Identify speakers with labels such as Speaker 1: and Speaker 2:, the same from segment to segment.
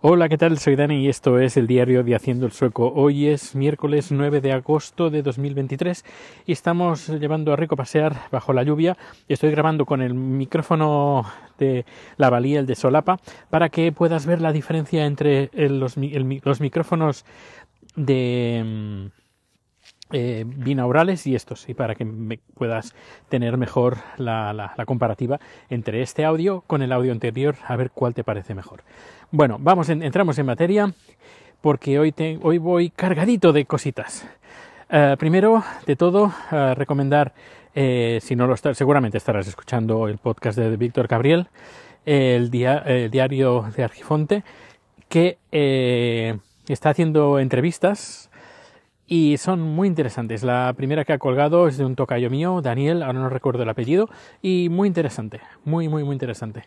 Speaker 1: Hola, ¿qué tal? Soy Dani y esto es el diario de Haciendo el Sueco. Hoy es miércoles 9 de agosto de 2023 y estamos llevando a Rico a pasear bajo la lluvia. Estoy grabando con el micrófono de la valía, el de solapa, para que puedas ver la diferencia entre los, micrófonos de mm, eh, binaurales y estos, y para que me puedas tener mejor la, la, comparativa entre este audio con el audio anterior, a ver cuál te parece mejor. Bueno, vamos, entramos en materia porque hoy, te, hoy voy cargadito de cositas. Eh, primero de todo, uh, recomendar, eh, si no lo estás, seguramente estarás escuchando el podcast de Víctor Gabriel, el, el, diario de Argifonte, que está haciendo entrevistas y son muy interesantes. La primera que ha colgado es de un tocayo mío, Daniel, ahora no recuerdo el apellido, y muy interesante, muy, muy, muy interesante.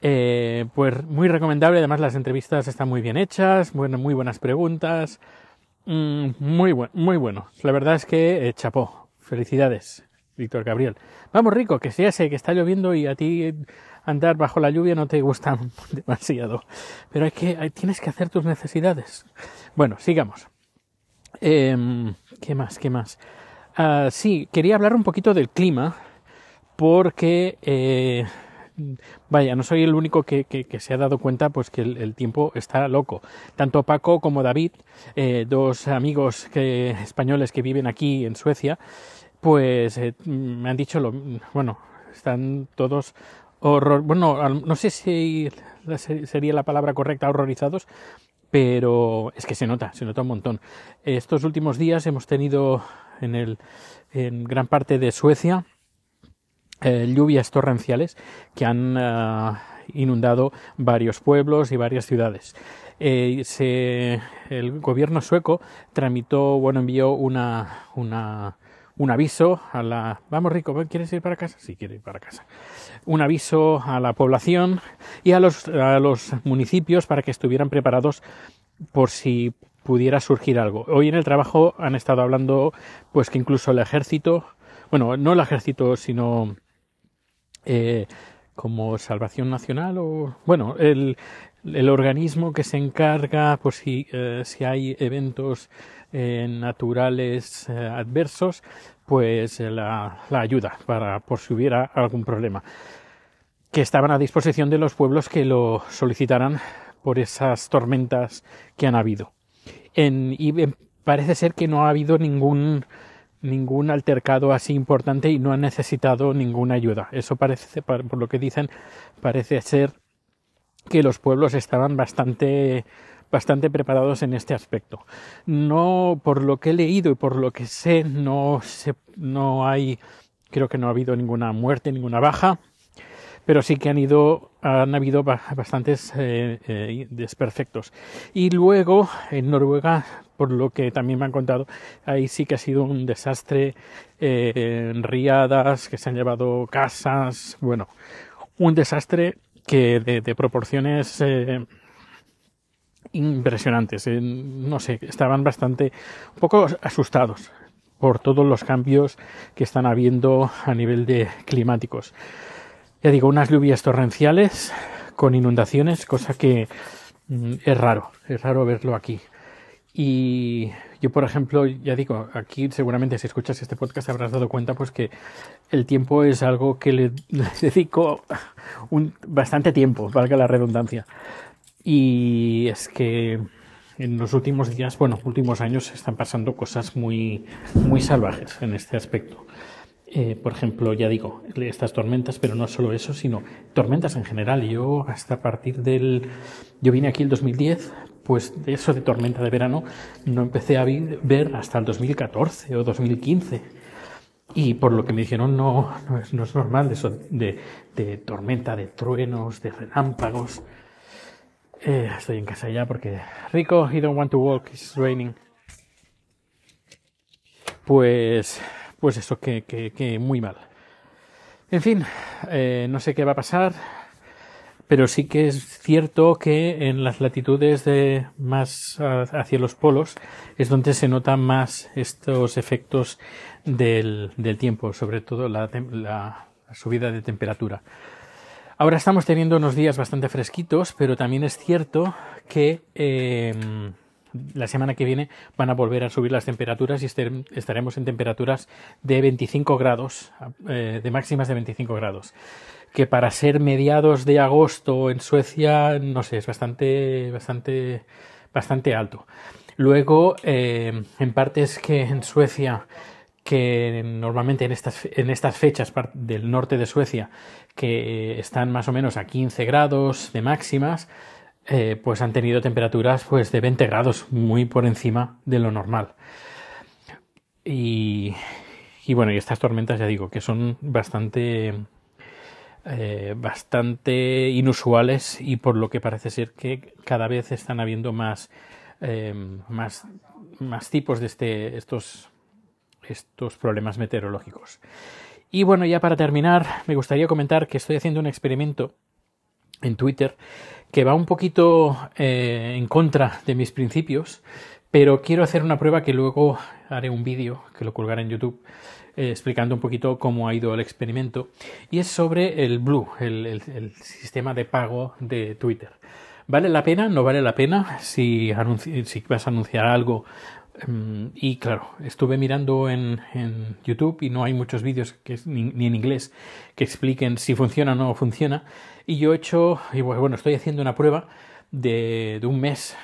Speaker 1: Eh, pues muy recomendable, además las entrevistas están muy bien hechas, bueno, muy buenas preguntas, mm, muy, bueno, muy bueno. La verdad es que eh, chapó, felicidades, Víctor Gabriel. Vamos rico, que ya sé que está lloviendo y a ti andar bajo la lluvia no te gusta demasiado, pero hay que, tienes que hacer tus necesidades. Bueno, sigamos. Em, ¿Qué más? ¿Qué más? Ah, sí, quería hablar un poquito del clima porque eh, vaya, no soy el único que, se ha dado cuenta pues que el, tiempo está loco. Tanto Paco como David, eh, dos amigos españoles que viven aquí en Suecia, pues eh, me han dicho lo bueno, están todos horror, bueno, no sé si sería la palabra correcta horrorizados, pero es que se nota, se nota un montón. Estos últimos días hemos tenido en el en gran parte de Suecia eh, lluvias torrenciales que han eh, inundado varios pueblos y varias ciudades. Eh, el gobierno sueco tramitó, bueno, envió una, una, un aviso a la... Vamos, Rico, ¿quieres ir para casa? Sí, quiere ir para casa. Un aviso a la población y a los, a los municipios para que estuvieran preparados por si pudiera surgir algo. Hoy en el trabajo han estado hablando, pues que incluso el ejército, bueno, no el ejército, sino eh, como Salvación Nacional o, bueno, el, el organismo que se encarga, por si, eh, si hay eventos eh, naturales adversos, pues la, ayuda para por si hubiera algún problema. Que estaban a disposición de los pueblos que lo solicitaran por esas tormentas que han habido. Y parece ser que no ha habido ningún ningún altercado así importante y no han necesitado ninguna ayuda. Eso parece, por lo que dicen, parece ser que los pueblos estaban bastante bastante preparados en este aspecto. No, por lo que he leído y por lo que sé, no, se, no hay, creo que no ha habido ninguna muerte, ninguna baja, pero sí que han ido, han habido bastantes eh, eh, desperfectos. Y luego en Noruega por lo que también me han contado, ahí sí que ha sido un desastre, eh, riadas que se han llevado casas, bueno, un desastre que de, proporciones eh, impresionantes. Eh, no sé, estaban bastante, un poco asustados por todos los cambios que están habiendo a nivel de climáticos. Ya digo, unas lluvias torrenciales con inundaciones, cosa que mm, es raro, es raro verlo aquí. Y yo, por ejemplo, ya digo, aquí seguramente si escuchas este podcast habrás dado cuenta pues que el tiempo es algo que le, dedico un, bastante tiempo, valga la redundancia. Y es que en los últimos días, bueno, últimos años están pasando cosas muy, muy salvajes en este aspecto. Eh, por ejemplo, ya digo, estas tormentas, pero no solo eso, sino tormentas en general. Yo hasta a partir del... Yo vine aquí el 2010, pues eso de tormenta de verano no empecé a ver hasta el 2014 o 2015. Y por lo que me dijeron, no, no, es, no es normal eso de, tormenta, de truenos, de relámpagos. Eh, estoy en casa ya porque Rico, he don't want to walk, it's raining. Pues, pues eso, que, que, que muy mal. En fin, eh, no sé qué va a pasar pero sí que es cierto que en las latitudes de más hacia los polos es donde se notan más estos efectos del, del tiempo, sobre todo la, subida de temperatura. Ahora estamos teniendo unos días bastante fresquitos, pero también es cierto que em, la semana que viene van a volver a subir las temperaturas y estaremos en temperaturas de 25 grados, eh, de máximas de 25 grados. Que para ser mediados de agosto en Suecia, no sé, es bastante, bastante, bastante alto. Luego, em, en partes que en Suecia que normalmente en estas, en estas fechas del norte de Suecia, que están más o menos a 15 grados de máximas, eh, pues han tenido temperaturas pues de 20 grados, muy por encima de lo normal. Y, bueno, y estas tormentas ya digo que son bastante eh, bastante inusuales y por lo que parece ser que cada vez están habiendo más eh, más, más tipos de este, estos estos problemas meteorológicos. Y bueno, ya para terminar, me gustaría comentar que estoy haciendo un experimento en Twitter que va un poquito eh, en contra de mis principios, pero quiero hacer una prueba que luego haré un vídeo que lo colgaré en YouTube eh, explicando un poquito cómo ha ido el experimento y es sobre el Blue, el, sistema de pago de Twitter. ¿Vale la pena? ¿No vale la pena? Si, si vas a anunciar algo Em, y claro, estuve mirando en, YouTube y no hay muchos vídeos que, ni, en inglés que expliquen si funciona o no funciona. Y yo he hecho, y bueno, estoy haciendo una prueba de, un mes.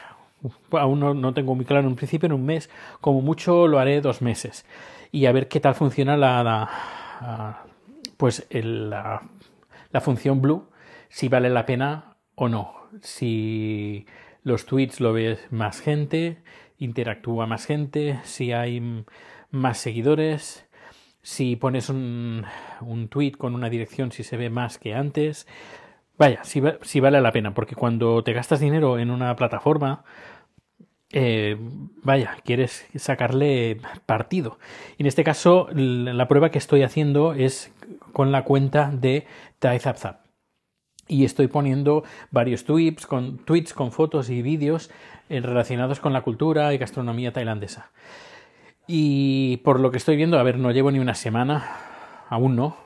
Speaker 1: Aún no, tengo muy claro en un principio, en un mes, como mucho lo haré dos meses. Y a ver qué tal funciona la, pues la, la función Blue, si vale la pena o no. Si los tweets lo ve más gente, interactúa más gente, si hay más seguidores, si pones un, un tweet con una dirección, si se ve más que antes. Vaya, si, vale la pena, porque cuando te gastas dinero en una plataforma, eh, vaya, quieres sacarle partido. Y en este caso, la prueba que estoy haciendo es con la cuenta de TaiZapZap y estoy poniendo varios tweets con, tweets con fotos y vídeos relacionados con la cultura y gastronomía tailandesa. Y por lo que estoy viendo, a ver, no llevo ni una semana, aún no.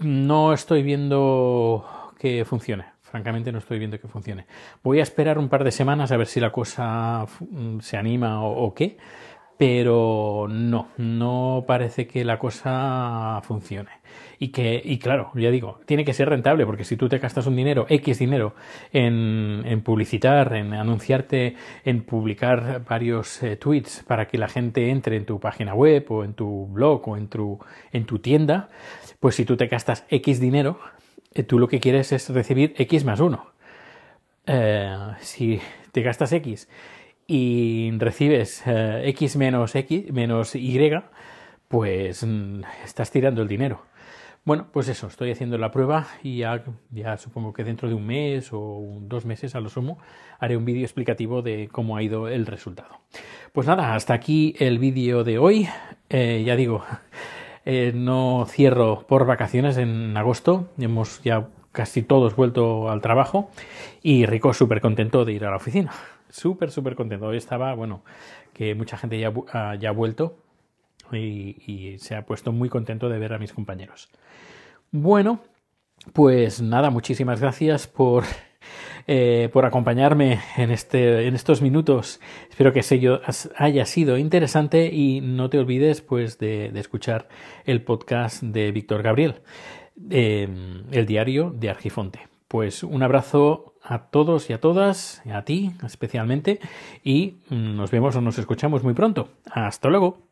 Speaker 1: No estoy viendo que funcione. Francamente no estoy viendo que funcione. Voy a esperar un par de semanas a ver si la cosa se anima o, o qué pero no, no parece que la cosa funcione. Y que, y claro, ya digo, tiene que ser rentable, porque si tú te gastas un dinero, X dinero, en, en publicitar, en anunciarte, en publicar varios eh, tweets para que la gente entre en tu página web o en tu blog o en tu, en tu tienda, pues si tú te gastas X dinero, eh, tú lo que quieres es recibir X más uno. Eh, si te gastas X y recibes eh, X menos X menos Y, pues mm, estás tirando el dinero. Bueno, pues eso, estoy haciendo la prueba y ya, ya supongo que dentro de un mes o dos meses a lo sumo haré un vídeo explicativo de cómo ha ido el resultado. Pues nada, hasta aquí el vídeo de hoy. Eh, ya digo, eh, no cierro por vacaciones en agosto. Hemos ya casi todos vuelto al trabajo y Rico súper contento de ir a la oficina súper, súper contento. Hoy estaba, bueno, que mucha gente ya, ha, ya ha vuelto y, se ha puesto muy contento de ver a mis compañeros. Bueno, pues nada, muchísimas gracias por, eh, por acompañarme en, este, en estos minutos. Espero que sello haya sido interesante y no te olvides pues de, escuchar el podcast de Víctor Gabriel, eh, el diario de Argifonte. Pues un abrazo a todos y a todas, a ti especialmente, y nos vemos o nos escuchamos muy pronto. Hasta luego.